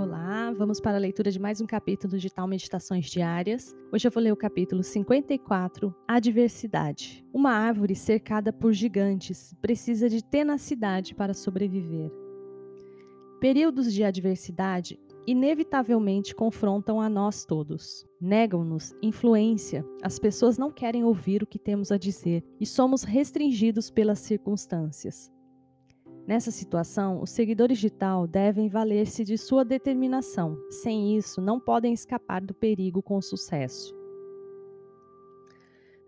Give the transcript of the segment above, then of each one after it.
Olá, vamos para a leitura de mais um capítulo de Tal Meditações Diárias. Hoje eu vou ler o capítulo 54, Adversidade. Uma árvore cercada por gigantes precisa de tenacidade para sobreviver. Períodos de adversidade inevitavelmente confrontam a nós todos. Negam-nos influência, as pessoas não querem ouvir o que temos a dizer e somos restringidos pelas circunstâncias. Nessa situação, os seguidores de Tal devem valer-se de sua determinação. Sem isso, não podem escapar do perigo com sucesso.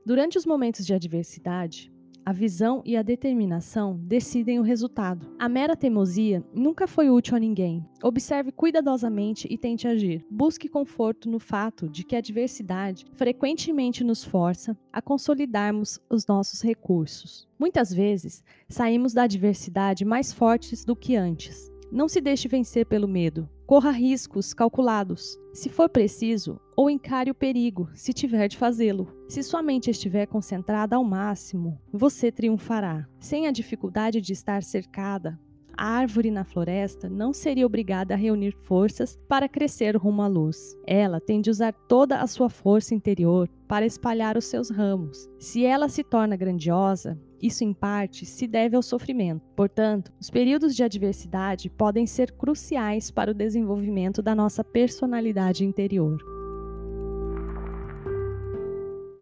Durante os momentos de adversidade, a visão e a determinação decidem o resultado. A mera teimosia nunca foi útil a ninguém. Observe cuidadosamente e tente agir. Busque conforto no fato de que a adversidade frequentemente nos força a consolidarmos os nossos recursos. Muitas vezes, saímos da adversidade mais fortes do que antes. Não se deixe vencer pelo medo. Corra riscos calculados. Se for preciso, ou encare o perigo, se tiver de fazê-lo. Se sua mente estiver concentrada ao máximo, você triunfará. Sem a dificuldade de estar cercada, árvore na floresta não seria obrigada a reunir forças para crescer rumo à luz. Ela tem de usar toda a sua força interior para espalhar os seus ramos. Se ela se torna grandiosa, isso, em parte, se deve ao sofrimento. Portanto, os períodos de adversidade podem ser cruciais para o desenvolvimento da nossa personalidade interior.